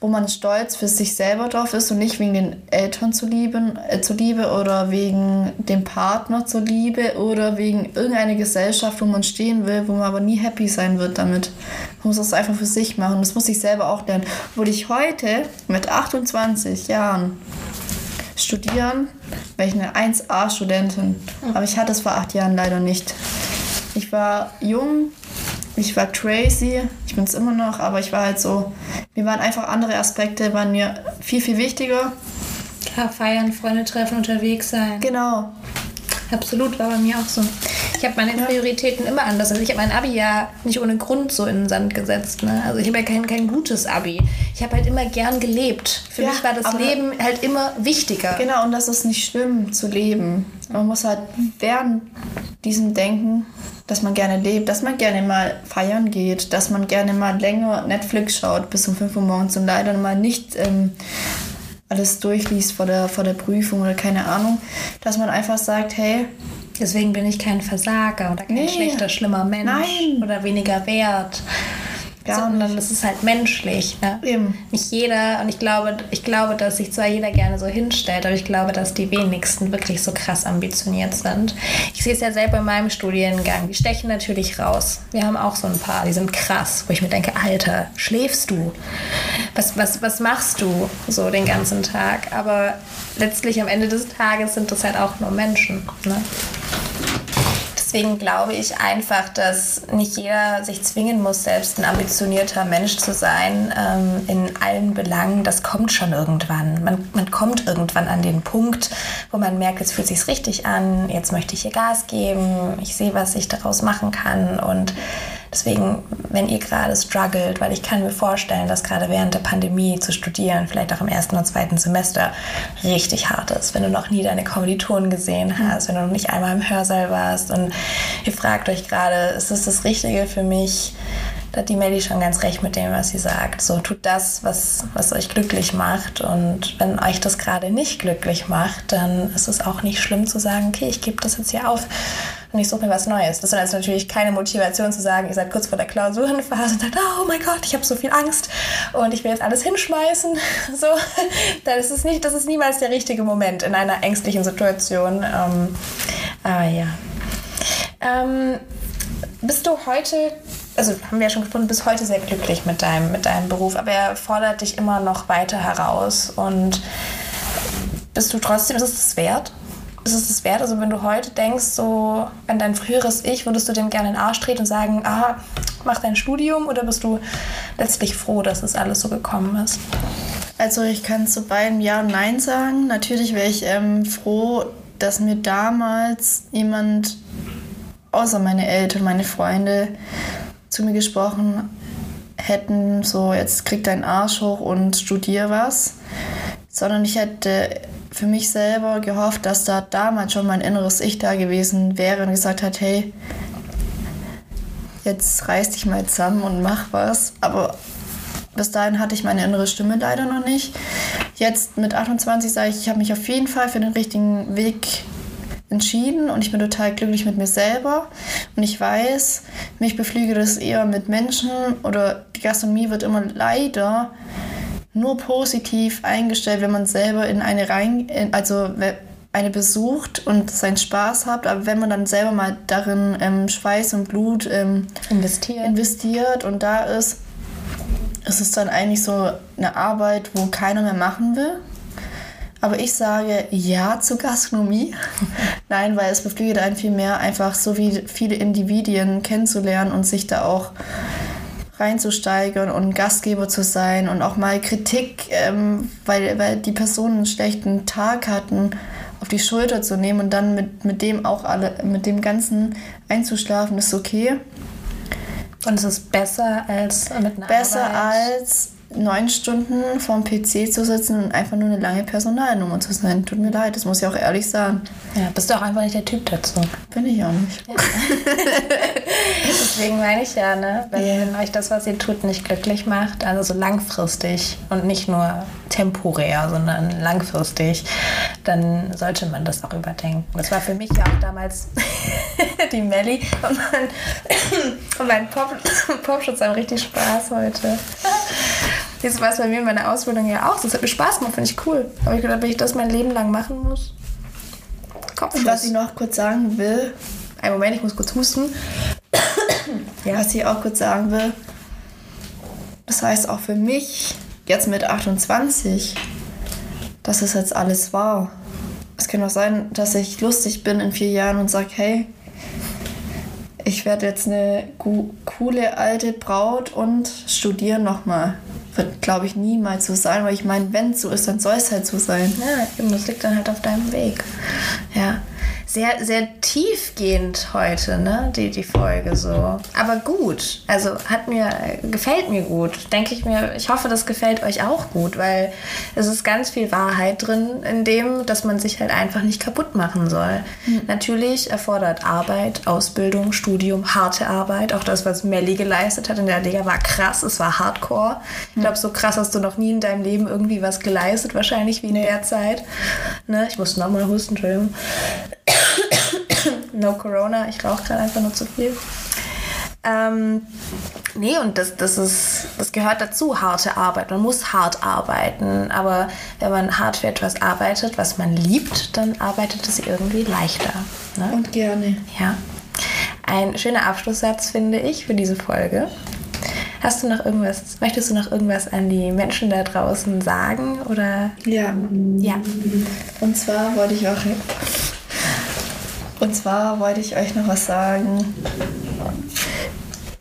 S2: wo man stolz für sich selber drauf ist und nicht wegen den Eltern zu lieben, äh, zuliebe oder wegen dem Partner zuliebe oder wegen irgendeiner Gesellschaft, wo man stehen will, wo man aber nie happy sein wird damit. Man muss das einfach für sich machen. Das muss ich selber auch lernen. Obwohl ich heute mit 28 Jahren studieren, wäre ich eine 1A-Studentin. Aber ich hatte es vor acht Jahren leider nicht. Ich war jung, ich war crazy, ich bin es immer noch, aber ich war halt so, mir waren einfach andere Aspekte, waren mir viel, viel wichtiger.
S1: Klar, feiern, Freunde treffen, unterwegs sein.
S2: Genau.
S1: Absolut, war bei mir auch so. Ich habe meine Prioritäten immer anders. Also ich habe mein Abi ja nicht ohne Grund so in den Sand gesetzt. Ne? Also ich habe ja kein, kein gutes Abi. Ich habe halt immer gern gelebt. Für
S2: Ja,
S1: mich war das Leben halt immer wichtiger.
S2: Genau, und das ist nicht schlimm zu leben. Man muss halt während diesem Denken, dass man gerne lebt, dass man gerne mal feiern geht, dass man gerne mal länger Netflix schaut bis um 5 Uhr morgens und leider mal nicht ähm, alles durchliest vor der, vor der Prüfung oder keine Ahnung, dass man einfach sagt, hey,
S1: Deswegen bin ich kein Versager oder kein
S2: Nee.
S1: schlechter, schlimmer Mensch
S2: Nein.
S1: oder weniger wert. Sondern es ist halt menschlich. Ne?
S2: Eben.
S1: Nicht jeder, und ich glaube, ich glaube, dass sich zwar jeder gerne so hinstellt, aber ich glaube, dass die wenigsten wirklich so krass ambitioniert sind. Ich sehe es ja selber in meinem Studiengang. Die stechen natürlich raus. Wir haben auch so ein paar, die sind krass, wo ich mir denke, Alter, schläfst du? Was, was, was machst du so den ganzen Tag? Aber letztlich am Ende des Tages sind das halt auch nur Menschen. Ne? Deswegen glaube ich einfach, dass nicht jeder sich zwingen muss, selbst ein ambitionierter Mensch zu sein ähm, in allen Belangen. Das kommt schon irgendwann. Man, man kommt irgendwann an den Punkt, wo man merkt, jetzt fühlt sich richtig an, jetzt möchte ich hier Gas geben, ich sehe, was ich daraus machen kann und Deswegen, wenn ihr gerade struggelt, weil ich kann mir vorstellen, dass gerade während der Pandemie zu studieren, vielleicht auch im ersten und zweiten Semester, richtig hart ist, wenn du noch nie deine Kommilitonen gesehen hast, wenn du noch nicht einmal im Hörsaal warst und ihr fragt euch gerade, ist das das Richtige für mich? Da hat die Melly schon ganz recht mit dem, was sie sagt. So, tut das, was, was euch glücklich macht. Und wenn euch das gerade nicht glücklich macht, dann ist es auch nicht schlimm zu sagen, okay, ich gebe das jetzt hier auf und ich suche mir was Neues. Das ist jetzt natürlich keine Motivation zu sagen, ihr seid kurz vor der Klausurenphase und sagt, oh mein Gott, ich habe so viel Angst und ich will jetzt alles hinschmeißen. [laughs] So, das ist nicht, das ist niemals der richtige Moment in einer ängstlichen Situation. Ähm, aber ja. Ähm, bist du heute, also haben wir ja schon gesprochen, bist heute sehr glücklich mit deinem, mit deinem Beruf, aber er fordert dich immer noch weiter heraus und bist du trotzdem, ist es das wert? Ist es das wert? Also wenn du heute denkst, so an dein früheres Ich, würdest du dem gerne in den Arsch treten und sagen, ah, mach dein Studium oder bist du letztlich froh, dass es alles so gekommen ist?
S2: Also ich kann zu beiden Ja und Nein sagen. Natürlich wäre ich ähm, froh, dass mir damals jemand, außer meine Eltern, meine Freunde, zu mir gesprochen hätten, so jetzt krieg deinen Arsch hoch und studier was. Sondern ich hätte für mich selber gehofft, dass da damals schon mein inneres Ich da gewesen wäre und gesagt hat, hey, jetzt reiß dich mal zusammen und mach was. Aber bis dahin hatte ich meine innere Stimme leider noch nicht. Jetzt mit 28 sage ich, ich habe mich auf jeden Fall für den richtigen Weg entschieden und ich bin total glücklich mit mir selber. Und ich weiß, mich beflügelt es eher mit Menschen oder die Gastronomie wird immer leider nur positiv eingestellt, wenn man selber in eine rein, in- also eine besucht und seinen Spaß hat. Aber wenn man dann selber mal darin ähm, Schweiß und Blut ähm,
S1: Investieren.
S2: investiert und da ist, ist es dann eigentlich so eine Arbeit, wo keiner mehr machen will. Aber ich sage ja zur Gastronomie. [laughs] Nein, weil es beflügelt einen viel mehr, einfach so wie viele Individuen kennenzulernen und sich da auch reinzusteigern und Gastgeber zu sein und auch mal Kritik, ähm, weil, weil die Personen einen schlechten Tag hatten, auf die Schulter zu nehmen und dann mit, mit dem auch alle, mit dem Ganzen einzuschlafen, ist okay.
S1: Und es ist besser als mit einer
S2: Besser
S1: Arbeit.
S2: als neun Stunden vorm PC zu sitzen und einfach nur eine lange Personalnummer zu sein. Tut mir leid, das muss ich auch ehrlich sagen.
S1: Ja, bist du auch einfach nicht der Typ dazu.
S2: Bin ich auch nicht. [laughs]
S1: Deswegen meine ich ja, ne? Wenn,
S2: Ja.
S1: wenn euch das, was ihr tut, nicht glücklich macht, also so langfristig und nicht nur temporär, sondern langfristig, dann sollte man das auch überdenken. Das war für mich ja auch damals [laughs] die Melli und mein, und mein Pop, Popschutz haben richtig Spaß heute. Jetzt war es bei mir in meiner Ausbildung ja auch. Es hat mir Spaß gemacht, finde ich cool. Aber ich gedacht, wenn ich das mein Leben lang machen muss. Kopfschuss.
S2: Und was ich noch kurz sagen will,
S1: Einen Moment, ich muss kurz husten. [coughs]
S2: was ich auch kurz sagen will, das heißt auch für mich, jetzt mit 28, dass es jetzt alles war. Es kann auch sein, dass ich lustig bin in vier Jahren und sage, hey, ich werde jetzt eine coole alte Braut und studiere nochmal. Wird, glaube ich, niemals so sein, weil ich meine, wenn es so ist, dann soll es halt so sein.
S1: Ja, eben, das liegt dann halt auf deinem Weg. Ja. Sehr, sehr tiefgehend heute, ne, die, die Folge so. Aber gut. Also hat mir, gefällt mir gut. Denke ich mir, ich hoffe, das gefällt euch auch gut, weil es ist ganz viel Wahrheit drin in dem, dass man sich halt einfach nicht kaputt machen soll. Natürlich erfordert Arbeit, Ausbildung, Studium, harte Arbeit. Auch das, was Melly geleistet hat in der Liga, war krass. Es war hardcore. Ich glaube, so krass hast du noch nie in deinem Leben irgendwie was geleistet, wahrscheinlich wie in der Zeit. Ne? Ich musste nochmal husten, Entschuldigung. No Corona, ich rauche gerade einfach nur zu viel. Ähm, nee, und das, das, ist, das gehört dazu, harte Arbeit. Man muss hart arbeiten, aber wenn man hart für etwas arbeitet, was man liebt, dann arbeitet es irgendwie leichter. Ne?
S2: Und gerne.
S1: Ja. Ein schöner Abschlusssatz, finde ich, für diese Folge. Hast du noch irgendwas, möchtest du noch irgendwas an die Menschen da draußen sagen? Oder?
S2: Ja.
S1: Ja.
S2: Und zwar wollte ich auch. Und zwar wollte ich euch noch was sagen.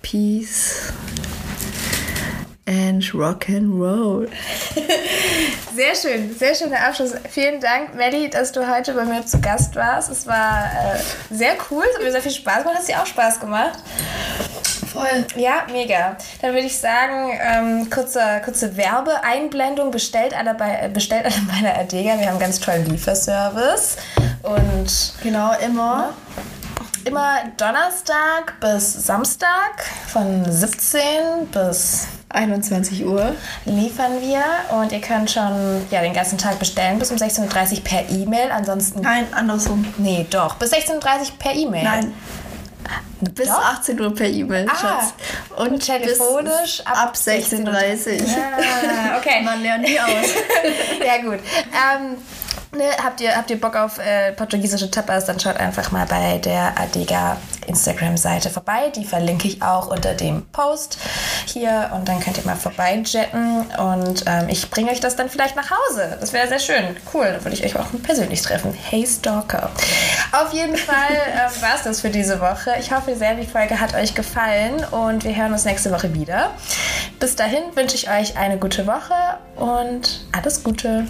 S2: Peace and Rock and Roll. [laughs]
S1: Sehr schön, sehr schöner Abschluss. Vielen Dank, Melly, dass du heute bei mir zu Gast warst. Es war äh, sehr cool, es hat mir sehr viel Spaß gemacht. Hat es dir auch Spaß gemacht?
S2: Voll.
S1: Ja, mega. Dann würde ich sagen, ähm, kurze, kurze Werbeeinblendung. Bestellt alle, bei, bestellt alle bei der Adega. Wir haben einen ganz tollen Lieferservice. Und
S2: Genau, immer.
S1: immer Donnerstag bis Samstag von 17 bis
S2: 21 Uhr.
S1: liefern wir. Und ihr könnt schon ja, den ganzen Tag bestellen bis um 16.30 Uhr per E-Mail. Ansonsten.
S2: Nein, andersrum.
S1: Nee, doch. Bis 16.30 Uhr per E-Mail.
S2: Nein. Bis
S1: Doch?
S2: 18 Uhr per E-Mail,
S1: Ah,
S2: Schatz.
S1: und telefonisch
S2: bis,
S1: ab
S2: ab 16.30 Uhr.
S1: Ah, okay. [laughs]
S2: Man lernt nie aus. [laughs]
S1: ja, gut. Ähm, ne, habt, ihr, habt ihr Bock auf äh, portugiesische Tapas, dann schaut einfach mal bei der Adega Instagram-Seite vorbei. Die verlinke ich auch unter dem Post hier und dann könnt ihr mal vorbeijetten und ähm, ich bringe euch das dann vielleicht nach Hause. Das wäre sehr schön. Cool, dann würde ich euch auch persönlich treffen. Hey Stalker. Auf jeden Fall [laughs] ähm, war es das für diese Woche. Ich hoffe sehr, die Folge hat euch gefallen und wir hören uns nächste Woche wieder. Bis dahin wünsche ich euch eine gute Woche und alles Gute.